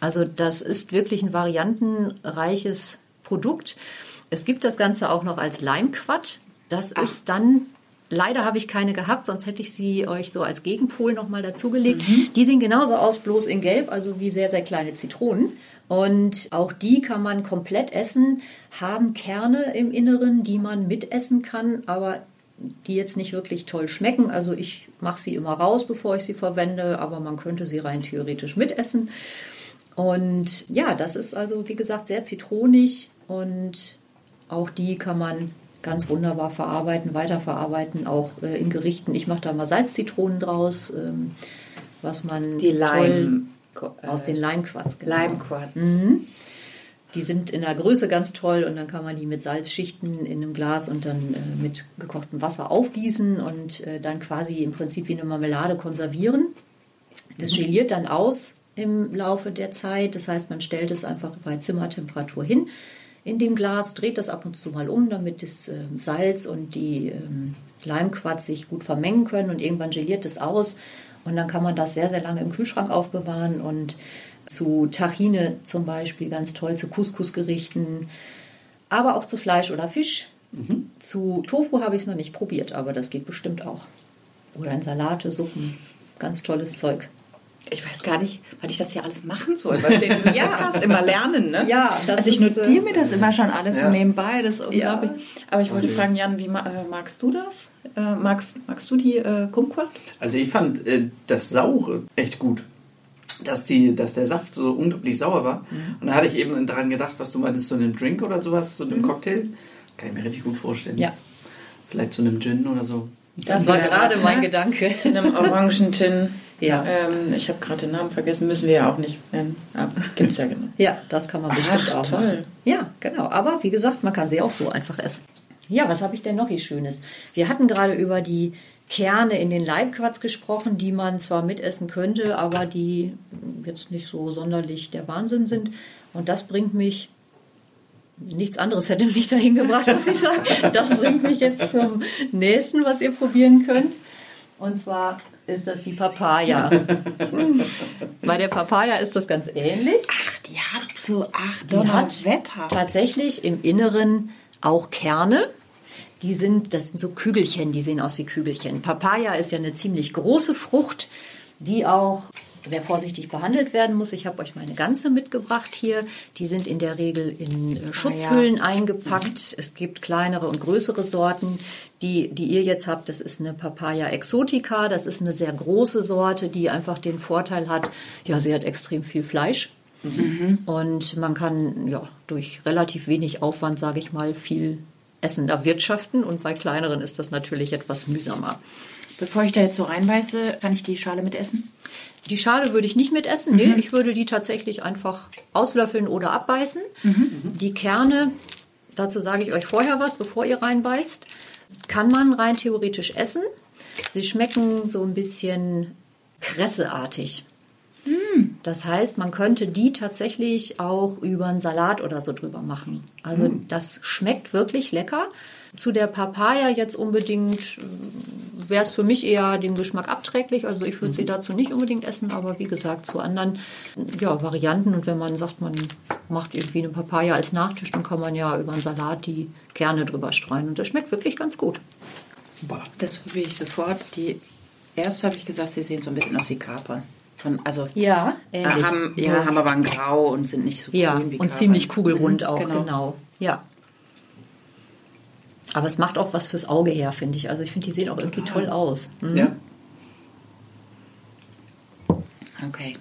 Also das ist wirklich ein variantenreiches Produkt. Es gibt das Ganze auch noch als Leimquatt. Das ist dann Leider habe ich keine gehabt, sonst hätte ich sie euch so als Gegenpol nochmal dazugelegt. Die sehen genauso aus, bloß in Gelb, also wie sehr, sehr kleine Zitronen. Und auch die kann man komplett essen, haben Kerne im Inneren, die man mitessen kann, aber die jetzt nicht wirklich toll schmecken. Also ich mache sie immer raus, bevor ich sie verwende, aber man könnte sie rein theoretisch mitessen. Und ja, das ist also, wie gesagt, sehr zitronig und auch die kann man ganz wunderbar verarbeiten, weiterverarbeiten, auch äh, in Gerichten. Ich mache da mal Salzzitronen draus, ähm, was man Die Leim, toll aus den Leimquarz. Genau. Leimquarz. Mhm. Die sind in der Größe ganz toll und dann kann man die mit Salzschichten in einem Glas und dann äh, mit gekochtem Wasser aufgießen und äh, dann quasi im Prinzip wie eine Marmelade konservieren. Das geliert dann aus im Laufe der Zeit. Das heißt, man stellt es einfach bei Zimmertemperatur hin in dem Glas, dreht das ab und zu mal um, damit das äh, Salz und die ähm, Leimquarz sich gut vermengen können und irgendwann geliert es aus und dann kann man das sehr, sehr lange im Kühlschrank aufbewahren und zu Tahine zum Beispiel ganz toll, zu Couscous-Gerichten, aber auch zu Fleisch oder Fisch. Zu Tofu habe ich es noch nicht probiert, aber das geht bestimmt auch. Oder in Salate, Suppen, ganz tolles Zeug. Ich weiß gar nicht, was ich das hier alles machen soll, was wir in diesem (laughs) Ja. Podcast immer lernen, ne? Ja, das also ich notiere äh, mir das immer schon alles Ja. so nebenbei, das ist unglaublich. Aber ich wollte Okay. fragen, Jan, wie äh, magst du das? Äh, magst, magst du die äh, Kumquat? Also ich fand äh, das Saure echt gut. Dass, die, dass der Saft so unglaublich sauer war. Und da hatte ich eben daran gedacht, was du meintest, zu einem Drink oder sowas, zu einem Cocktail. Kann ich mir richtig gut vorstellen. Ja. Vielleicht zu einem Gin oder so. Das war wäre gerade mein? Gedanke. In einem Orangentin. Ja. Ähm, ich habe gerade den Namen vergessen, müssen wir ja auch nicht nennen. Aber (laughs) gibt's ja genug. Ja, das kann man bestimmt Ach, auch toll. machen. Ja, genau. Aber wie gesagt, man kann sie auch so einfach essen. Ja, was habe ich denn noch hier Schönes? Wir hatten gerade über die Kerne in den Leibquarz gesprochen, die man zwar mitessen könnte, aber die jetzt nicht so sonderlich der Wahnsinn sind. Und das bringt mich, nichts anderes hätte mich dahin gebracht, muss ich sagen. Das bringt mich jetzt zum nächsten, was ihr probieren könnt. Und zwar ist das die Papaya. (laughs) Bei der Papaya ist das ganz ähnlich. Ach, die hat so, ach, Die hat Wetter. tatsächlich im Inneren auch Kerne. Die sind, das sind so Kügelchen, die sehen aus wie Kügelchen. Papaya ist ja eine ziemlich große Frucht, die auch sehr vorsichtig behandelt werden muss. Ich habe euch meine ganze mitgebracht hier. Die sind in der Regel in äh, Schutzhüllen eingepackt. Es gibt kleinere und größere Sorten. Die, die ihr jetzt habt, das ist eine Papaya exotica. Das ist eine sehr große Sorte, die einfach den Vorteil hat, ja, sie hat extrem viel Fleisch. Und man kann ja durch relativ wenig Aufwand, sage ich mal, viel Essen erwirtschaften. Und bei kleineren ist das natürlich etwas mühsamer. Bevor ich da jetzt so reinbeiße, kann ich die Schale mitessen? Die Schale würde ich nicht mitessen. Nee, ich würde die tatsächlich einfach auslöffeln oder abbeißen. Die Kerne, dazu sage ich euch vorher was, bevor ihr reinbeißt, kann man rein theoretisch essen. Sie schmecken so ein bisschen kresseartig. Das heißt, man könnte die tatsächlich auch über einen Salat oder so drüber machen. Also das schmeckt wirklich lecker. Zu der Papaya jetzt unbedingt wäre es für mich eher dem Geschmack abträglich. Also ich würde sie dazu nicht unbedingt essen, aber wie gesagt, zu anderen ja, Varianten. Und wenn man sagt, man macht irgendwie eine Papaya als Nachtisch, dann kann man ja über einen Salat die Kerne drüber streuen. Und das schmeckt wirklich ganz gut. Das probiere ich sofort. Die erst habe ich gesagt, sie sehen so ein bisschen aus wie Kapern. Von, also Ja, äh, ähnlich. haben, ja, So. haben aber ein Grau und sind nicht so Ja, grün wie und Kapern. ziemlich kugelrund Mhm, auch, genau. Ja. Aber es macht auch was fürs Auge her, finde ich. Also ich finde, die sehen auch irgendwie toll aus. Mhm. Ja. Okay.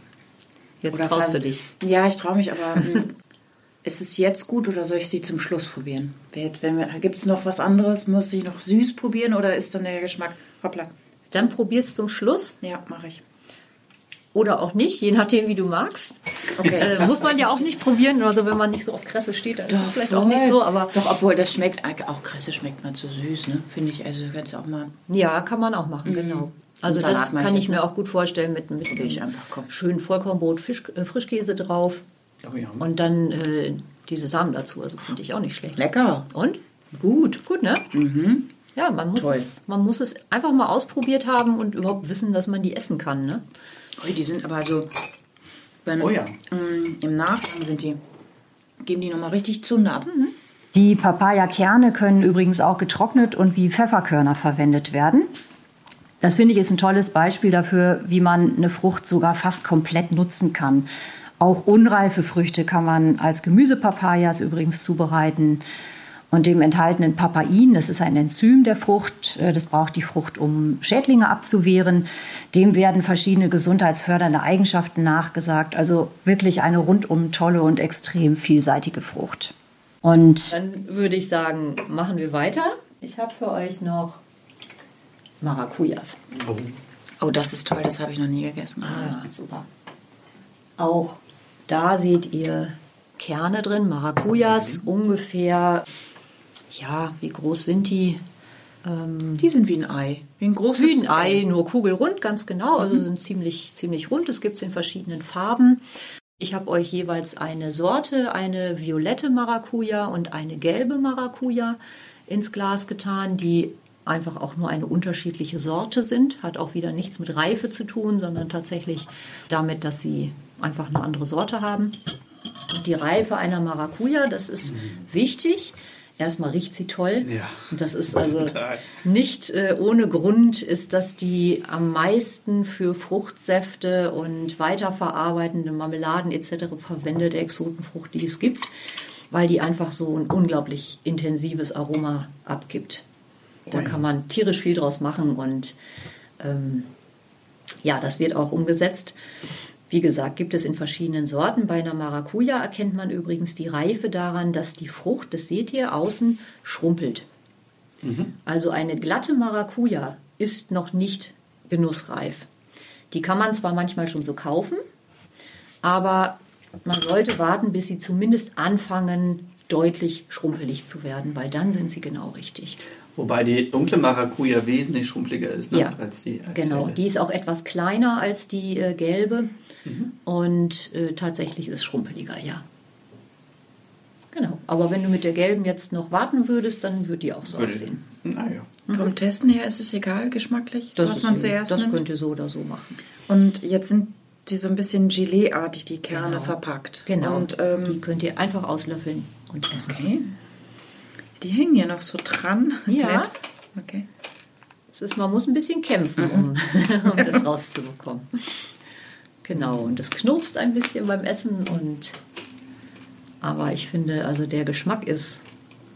Jetzt Oder traust du dich. Ja, ich traue mich, aber hm, (laughs) ist es jetzt gut oder soll ich sie zum Schluss probieren? Gibt es noch was anderes? Muss ich noch süß probieren oder ist dann der Geschmack? Hoppla. Dann probierst zum Schluss Ja, mache ich. oder auch nicht, je nachdem, wie du magst. Okay, Äh, was- muss man ja auch nicht probieren. Also wenn man nicht so auf Kresse steht, dann ist es vielleicht auch nicht so. Aber Doch, obwohl das schmeckt, auch Kresse schmeckt mal zu süß, ne? Finde ich. Also kannst du auch mal. ja, kann man auch machen, genau. Also das kann ich mir ne? auch gut vorstellen mit, mit Probier ich einfach, komm. schönen Vollkornbrot, Fisch, äh, Frischkäse drauf Oh ja. und dann äh, diese Samen dazu. Also finde ich auch nicht schlecht. Lecker. Und? Gut, gut, ne? Ja, man muss, Toll. es, man muss es einfach mal ausprobiert haben und überhaupt wissen, dass man die essen kann, ne? Ui, die sind aber so. Wenn, Oh ja. Mm, Im Nachgang sind die. Geben die nochmal richtig Zunde ab. Die Papaya-Kerne können übrigens auch getrocknet und wie Pfefferkörner verwendet werden. Das finde ich ist ein tolles Beispiel dafür, wie man eine Frucht sogar fast komplett nutzen kann. Auch unreife Früchte kann man als Gemüsepapayas übrigens zubereiten. Und dem enthaltenen Papain, das ist ein Enzym der Frucht, äh, das braucht die Frucht, um Schädlinge abzuwehren. Dem werden verschiedene gesundheitsfördernde Eigenschaften nachgesagt. Also wirklich eine rundum tolle und extrem vielseitige Frucht. Und dann würde ich sagen, machen wir weiter. Ich habe für euch noch Maracujas. Oh, das ist toll, das habe ich noch nie gegessen. Ah, super. Auch da seht ihr Kerne drin, Maracujas, ungefähr, ja, wie groß sind die? Ähm, Die sind wie ein Ei. Wie ein großes wie ein Ei, nur kugelrund, ganz genau. Also sind ziemlich, ziemlich rund. Es gibt es in verschiedenen Farben. Ich habe euch jeweils eine Sorte, eine violette Maracuja und eine gelbe Maracuja ins Glas getan, die einfach auch nur eine unterschiedliche Sorte sind. Hat auch wieder nichts mit Reife zu tun, sondern tatsächlich damit, dass sie einfach eine andere Sorte haben. Und die Reife einer Maracuja, das ist wichtig. Erstmal riecht sie toll. Ja. Das ist also nicht äh, ohne Grund ist das die am meisten für Fruchtsäfte und weiterverarbeitende Marmeladen etc. verwendete Exotenfrucht, die es gibt, weil die einfach so ein unglaublich intensives Aroma abgibt. Da kann man tierisch viel draus machen und ähm, ja, das wird auch umgesetzt. Wie gesagt, gibt es in verschiedenen Sorten. Bei einer Maracuja erkennt man übrigens die Reife daran, dass die Frucht, das seht ihr, außen schrumpelt. Also eine glatte Maracuja ist noch nicht genussreif. Die kann man zwar manchmal schon so kaufen, aber man sollte warten, bis sie zumindest anfangen, deutlich schrumpelig zu werden, weil dann sind sie genau richtig. Wobei die dunkle Maracuja wesentlich schrumpeliger ist ne, Ja, als die. Als Genau, die ist auch etwas kleiner als die äh, gelbe und äh, tatsächlich ist schrumpeliger, ja. Genau, aber wenn du mit der gelben jetzt noch warten würdest, dann würde die auch so Würde- aussehen. Naja. Vom Testen her ist es egal, geschmacklich, was ist man so- zuerst das nimmt. könnt ihr so oder so machen. Und jetzt sind die so ein bisschen Gelee-artig, die Kerne Genau. verpackt. Genau, Und ähm, die könnt ihr einfach auslöffeln und essen. okay. Die hängen ja noch so dran. Ja. Okay. Es ist, man muss ein bisschen kämpfen, um, (laughs) um das rauszubekommen. Genau, und es knurpst ein bisschen beim Essen und aber ich finde, also der Geschmack ist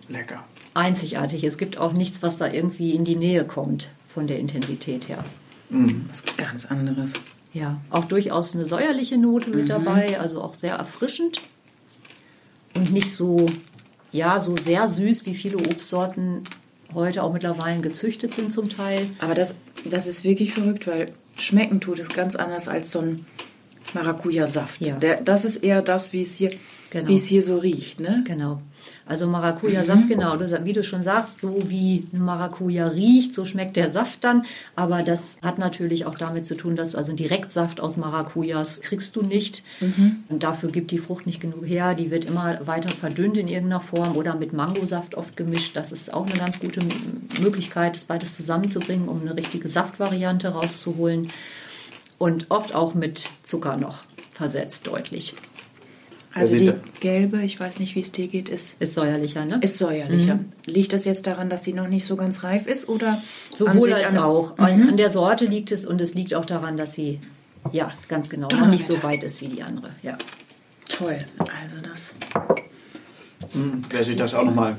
Lecker. einzigartig. Es gibt auch nichts, was da irgendwie in die Nähe kommt von der Intensität her. Was ganz anderes. Ja, auch durchaus eine säuerliche Note mit dabei, also auch sehr erfrischend und nicht so, ja, so sehr süß, wie viele Obstsorten heute auch mittlerweile gezüchtet sind zum Teil. Aber das, das ist wirklich verrückt, weil schmecken tut es ganz anders als so ein Maracuja-Saft. Ja. Der, das ist eher das, wie es hier, Genau. wie es hier so riecht, ne? Genau. Also Maracuja-Saft, genau, du, sa- wie du schon sagst, so wie eine Maracuja riecht, so schmeckt der Saft dann. Aber das hat natürlich auch damit zu tun, dass du also Direktsaft aus Maracujas kriegst du nicht. Und dafür gibt die Frucht nicht genug her. Die wird immer weiter verdünnt in irgendeiner Form oder mit Mangosaft oft gemischt. Das ist auch eine ganz gute Möglichkeit, das beides zusammenzubringen, um eine richtige Saftvariante rauszuholen. Und oft auch mit Zucker noch versetzt, deutlich. Also Ja, die gelbe, ich weiß nicht, wie es dir geht, ist, Ist säuerlicher, ne? ist säuerlicher. Liegt das jetzt daran, dass sie noch nicht so ganz reif ist oder Sowohl als an- auch. An, an der Sorte liegt es und es liegt auch daran, dass sie, ja, ganz genau, noch nicht so weit ist wie die andere. Ja. Toll. Also das. Hm, Wer sich das auch nochmal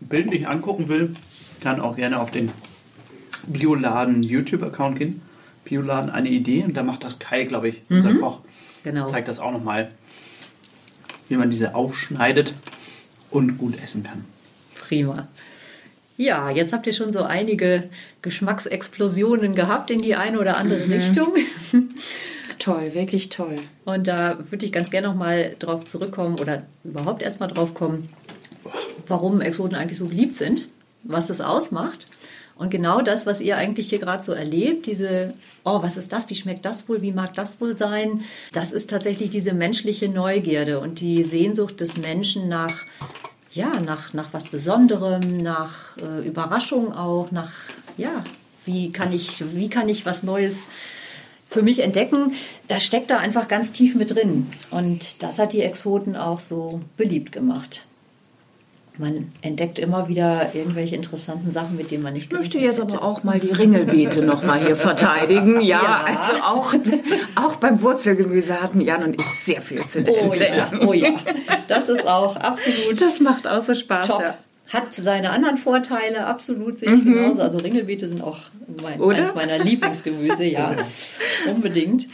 bildlich angucken will, kann auch gerne auf den Bioladen YouTube-Account gehen. Bioladen eine Idee und da macht das Kai, glaube ich, unser Koch. Genau. Zeigt das auch nochmal, wie man diese aufschneidet und gut essen kann. Prima. Ja, jetzt habt ihr schon so einige Geschmacksexplosionen gehabt in die eine oder andere Richtung. (laughs) Toll, wirklich toll. Und da würde ich ganz gerne noch mal drauf zurückkommen oder überhaupt erst mal drauf kommen, warum Exoten eigentlich so beliebt sind, was es ausmacht. Und genau das, was ihr eigentlich hier gerade so erlebt, diese, oh, was ist das, wie schmeckt das wohl, wie mag das wohl sein, das ist tatsächlich diese menschliche Neugierde und die Sehnsucht des Menschen nach, ja, nach, nach was Besonderem, nach äh, Überraschung auch, nach, ja, wie kann ich, wie kann ich was Neues für mich entdecken, das steckt da einfach ganz tief mit drin. Und das hat die Exoten auch so beliebt gemacht. Man entdeckt immer wieder irgendwelche interessanten Sachen, mit denen man nicht Ich möchte jetzt hätte. aber auch mal die Ringelbeete noch mal hier verteidigen. (laughs) Ja, Ja. also auch, auch beim Wurzelgemüse hatten Jan und ich sehr viel zu Oh ja, oh ja. Das ist auch absolut Das macht außer Spaß. top. Ja. Hat seine anderen Vorteile, absolut sehe ich genauso. Also Ringelbeete sind auch mein, eines meiner Lieblingsgemüse, ja, (laughs) unbedingt.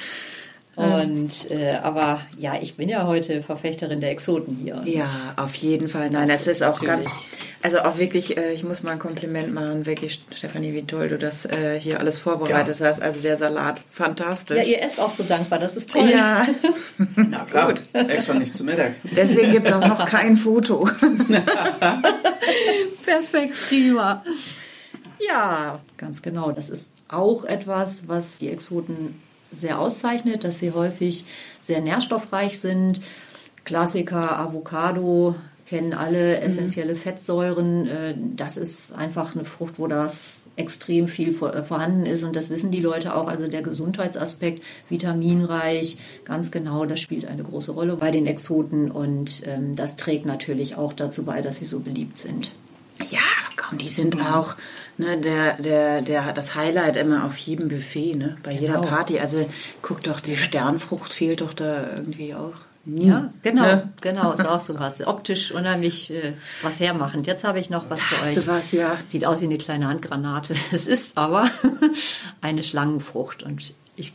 Und äh, aber ja, ich bin ja heute Verfechterin der Exoten hier. Ja, auf jeden Fall. Nein, Das das, ist ist auch natürlich- ganz, also auch wirklich, äh, ich muss mal ein Kompliment machen, wirklich, Stefanie, wie toll du das äh, hier alles vorbereitet hast. Also der Salat, fantastisch. Ja, ihr esst auch so dankbar, das ist toll. Ja, (laughs) Na klar, extra nicht zu Mittag. deswegen gibt es auch noch kein Foto. (laughs) Perfekt, prima. Ja, ganz genau. Das ist auch etwas, was die Exoten sehr auszeichnet, dass sie häufig sehr nährstoffreich sind. Klassiker, Avocado, kennen alle essentielle Fettsäuren. Äh, Das ist einfach eine Frucht, wo das extrem viel äh, vorhanden ist und das wissen die Leute auch. Also der Gesundheitsaspekt, vitaminreich, ganz genau, das spielt eine große Rolle bei den Exoten und ähm, das trägt natürlich auch dazu bei, dass sie so beliebt sind. Ja, komm, die sind auch ne, der, der, der, das Highlight immer auf jedem Buffet, ne, bei jeder Genau. Party. Also guck doch, die Sternfrucht fehlt doch da irgendwie auch nie. Ja, genau, Ne? genau, ist auch (laughs) so was. Optisch unheimlich äh, was hermachend. Jetzt habe ich noch was für Hast euch. was, ja. Sieht aus wie eine kleine Handgranate. (laughs) Es ist aber (laughs) eine Schlangenfrucht und ich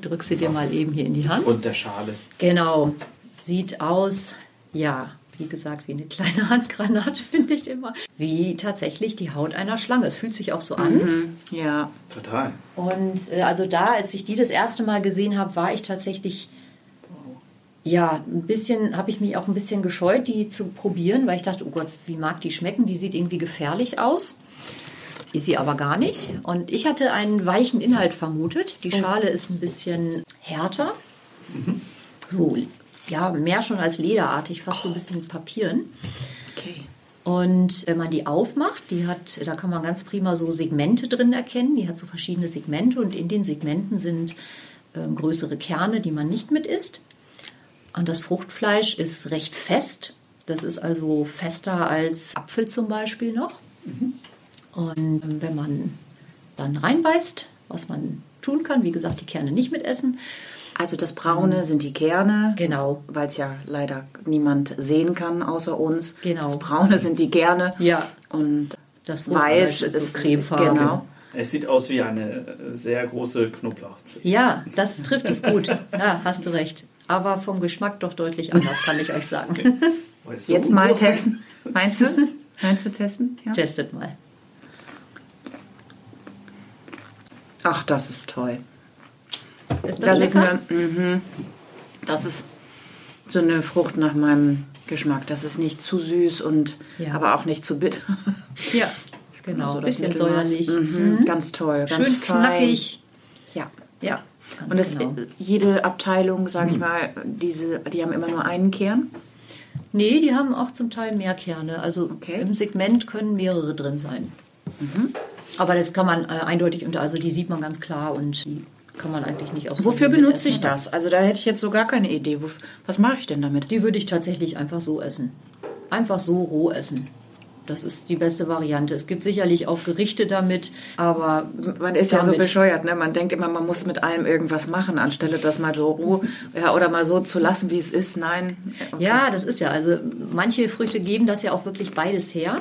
drücke sie dir mal eben hier in die Hand. Und der Schale. Genau, sieht aus, ja, wie gesagt, wie eine kleine (laughs) Handgranate, finde ich immer. Wie tatsächlich die Haut einer Schlange. Es fühlt sich auch so an. Mhm, Ja, Total. Und äh, also da, als ich die das erste Mal gesehen habe, war ich tatsächlich, ja, ein bisschen, habe ich mich auch ein bisschen gescheut, die zu probieren, weil ich dachte, oh Gott, wie mag die schmecken? Die sieht irgendwie gefährlich aus. Ist sie aber gar nicht. Und ich hatte einen weichen Inhalt vermutet. Die Schale ist ein bisschen härter. So, ja, mehr schon als lederartig, fast so ein bisschen mit Papieren. okay. Und wenn man die aufmacht, die hat, da kann man ganz prima so Segmente drin erkennen. Die hat so verschiedene Segmente und in den Segmenten sind ähm, größere Kerne, die man nicht mit isst. Und das Fruchtfleisch ist recht fest. Das ist also fester als Apfel zum Beispiel noch. Und ähm, wenn man dann reinbeißt, was man tun kann, wie gesagt, die Kerne nicht mitessen. Also das Braune sind die Kerne. Genau. Weil es ja leider niemand sehen kann außer uns. Genau. Das Braune sind die Kerne. Ja. Und Das weiß ist so cremefarben. Genau. Es sieht aus wie eine äh, sehr große Knoblauchzehe. Ja, das trifft es gut. Ja, hast du recht. Aber vom Geschmack doch deutlich anders, kann ich euch sagen. (laughs) Ist so Jetzt mal testen. Meinst du? Meinst du testen? Ja. Testet mal. Ach, das ist toll. Ist das, Das ist, lecker? eine, mhm. das ist so eine Frucht nach meinem Geschmack. Das ist nicht zu süß und Ja. aber auch nicht zu bitter. ja, genau. So Ein bisschen säuerlich. Mhm. Mhm. Ganz toll. Ganz Schön fein. knackig. Ja. Ja, Und das, genau. jede Abteilung, sage ich mal, diese, die haben immer nur einen Kern. Nee, die haben auch zum Teil mehr Kerne. Also Okay. im Segment können mehrere drin sein. Aber das kann man äh, eindeutig unter, also die sieht man ganz klar und die kann man eigentlich nicht aus. Wofür benutze ich das? Also da hätte ich jetzt so gar keine Idee. Was mache ich denn damit? Die würde ich tatsächlich einfach so essen. Einfach so roh essen. Das ist die beste Variante. Es gibt sicherlich auch Gerichte damit, aber Man ist ja so bescheuert, ne? Man denkt immer, man muss mit allem irgendwas machen, anstelle das mal so roh ja, oder mal so zu lassen, wie es ist. Nein. Okay. Ja, das ist ja. Also manche Früchte geben das ja auch wirklich beides her.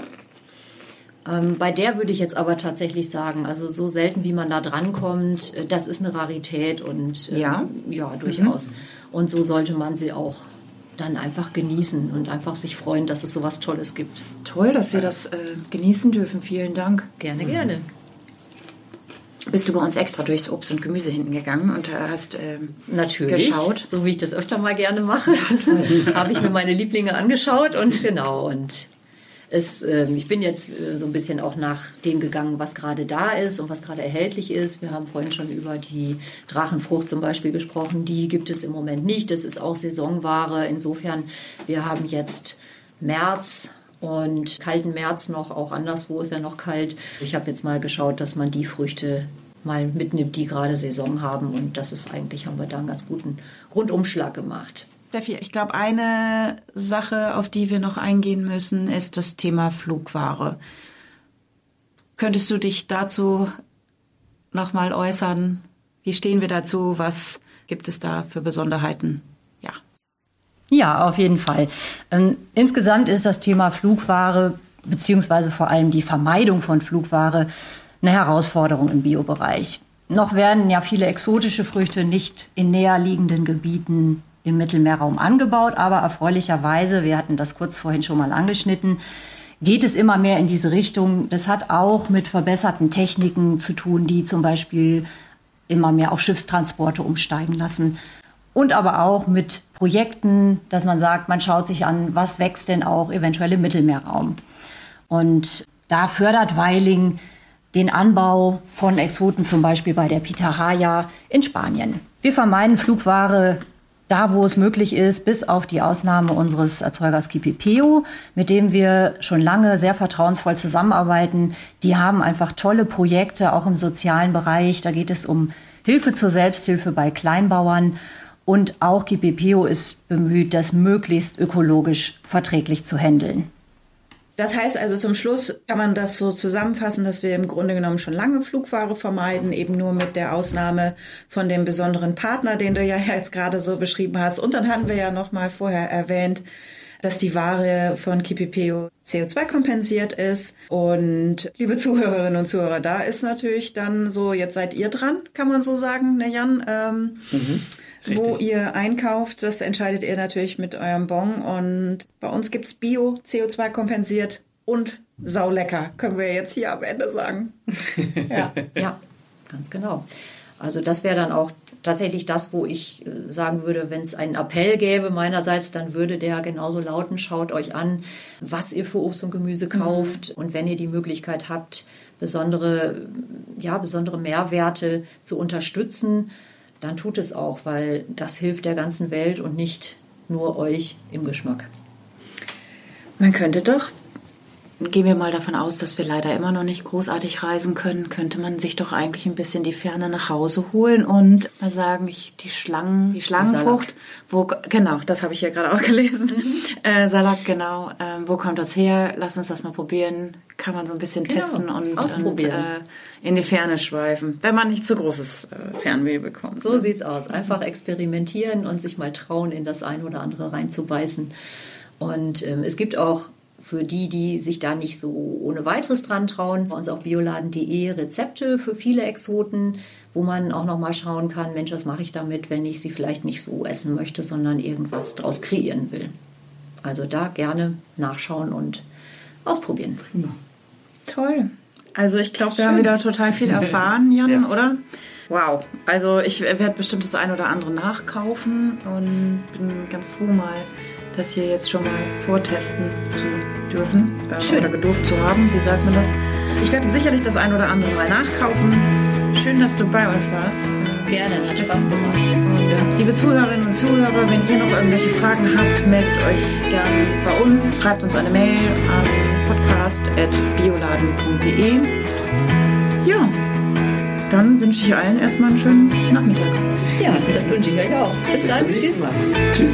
Ähm, bei der würde ich jetzt aber tatsächlich sagen, also so selten wie man da drankommt, äh, das ist eine Rarität und äh, Ja? ja, durchaus. Und so sollte man sie auch dann einfach genießen und einfach sich freuen, dass es so was Tolles gibt. Toll, dass wir das äh, genießen dürfen. Vielen Dank. Gerne, gerne. Bist du bei uns extra durchs Obst und Gemüse hinten gegangen und äh, hast ähm, Natürlich. geschaut? So wie ich das öfter mal gerne mache, (laughs) habe ich mir meine Lieblinge angeschaut und genau. Und es, ähm, ich bin jetzt äh, so ein bisschen auch nach dem gegangen, was gerade da ist und was gerade erhältlich ist. Wir haben vorhin schon über die Drachenfrucht zum Beispiel gesprochen. Die gibt es im Moment nicht. Das ist auch Saisonware. Insofern, wir haben jetzt März und kalten März noch, auch anderswo ist ja noch kalt. Ich habe jetzt mal geschaut, dass man die Früchte mal mitnimmt, die gerade Saison haben. Und das ist eigentlich, haben wir da einen ganz guten Rundumschlag gemacht. Steffi, ich glaube, eine Sache, auf die wir noch eingehen müssen, ist das Thema Flugware. Könntest du dich dazu nochmal äußern? Wie stehen wir dazu? Was gibt es da für Besonderheiten? Ja. Ja, auf jeden Fall. Ähm, insgesamt ist das Thema Flugware beziehungsweise vor allem die Vermeidung von Flugware eine Herausforderung im Biobereich. Noch werden ja viele exotische Früchte nicht in näher liegenden Gebieten im Mittelmeerraum angebaut, aber erfreulicherweise, wir hatten das kurz vorhin schon mal angeschnitten, geht es immer mehr in diese Richtung. Das hat auch mit verbesserten Techniken zu tun, die zum Beispiel immer mehr auf Schiffstransporte umsteigen lassen. Und aber auch mit Projekten, dass man sagt, man schaut sich an, was wächst denn auch eventuell im Mittelmeerraum. Und da fördert Weiling den Anbau von Exoten, zum Beispiel bei der Pitahaya in Spanien. Wir vermeiden Flugware da, wo es möglich ist, bis auf die Ausnahme unseres Erzeugers Kipipeo, mit dem wir schon lange sehr vertrauensvoll zusammenarbeiten. Die haben einfach tolle Projekte, auch im sozialen Bereich. Da geht es um Hilfe zur Selbsthilfe bei Kleinbauern. Und auch Kipipeo ist bemüht, das möglichst ökologisch verträglich zu handeln. Das heißt also zum Schluss kann man das so zusammenfassen, dass wir im Grunde genommen schon lange Flugware vermeiden, eben nur mit der Ausnahme von dem besonderen Partner, den du ja (laughs) jetzt gerade so beschrieben hast. Und dann hatten wir ja noch mal vorher erwähnt, dass die Ware von Kipipeo CO2 kompensiert ist. Und liebe Zuhörerinnen und Zuhörer, da ist natürlich dann so, jetzt seid ihr dran, kann man so sagen, ne Jan? Ähm, mhm. Richtig. Wo ihr einkauft, das entscheidet ihr natürlich mit eurem Bon. Und bei uns gibt's Bio, CO2 kompensiert und saulecker, können wir jetzt hier am Ende sagen. (laughs) ja. ja, ganz genau. Also das wäre dann auch tatsächlich das, wo ich äh, sagen würde, wenn es einen Appell gäbe meinerseits, dann würde der genauso lauten, schaut euch an, was ihr für Obst und Gemüse mhm. kauft. Mhm. Und wenn ihr die Möglichkeit habt, besondere, ja, besondere Mehrwerte zu unterstützen, dann tut es auch, weil das hilft der ganzen Welt und nicht nur euch im Geschmack. Man könnte doch, gehen wir mal davon aus, dass wir leider immer noch nicht großartig reisen können, könnte man sich doch eigentlich ein bisschen die Ferne nach Hause holen und mal sagen, ich, die Schlangen, die Schlangenfrucht, wo, genau, das habe ich ja gerade auch gelesen. Mhm. Äh, Salat, genau. Äh, wo kommt das her? Lass uns das mal probieren. Kann man so ein bisschen genau. testen und, und äh, in die Ferne schweifen, wenn man nicht zu großes äh, Fernweh bekommt. So ne? sieht's aus. Einfach experimentieren und sich mal trauen, in das ein oder andere reinzubeißen. Und ähm, es gibt auch für die, die sich da nicht so ohne weiteres dran trauen, bei uns auf bioladen.de Rezepte für viele Exoten, wo man auch noch mal schauen kann, Mensch, was mache ich damit, wenn ich sie vielleicht nicht so essen möchte, sondern irgendwas draus kreieren will. Also da gerne nachschauen und ausprobieren. Prima. Toll. Also ich glaube, wir haben wieder total viel (laughs) erfahren, Jan, ja. oder? Wow. Also ich werde bestimmt das ein oder andere nachkaufen und bin ganz froh mal das hier jetzt schon mal vortesten zu dürfen äh, oder gedurft zu haben. Wie sagt man das? Ich werde sicherlich das ein oder andere mal nachkaufen. Schön, dass du bei uns warst. Gerne, hat Spaß gemacht. Und, liebe Zuhörerinnen und Zuhörer, wenn ihr noch irgendwelche Fragen habt, meldet euch gerne bei uns. Schreibt uns eine Mail an podcast.bioladen.de. Ja, dann wünsche ich allen erstmal einen schönen Nachmittag. Ja, das wünsche ich euch auch. Bis, Bis dann. Tschüss. Tschüss.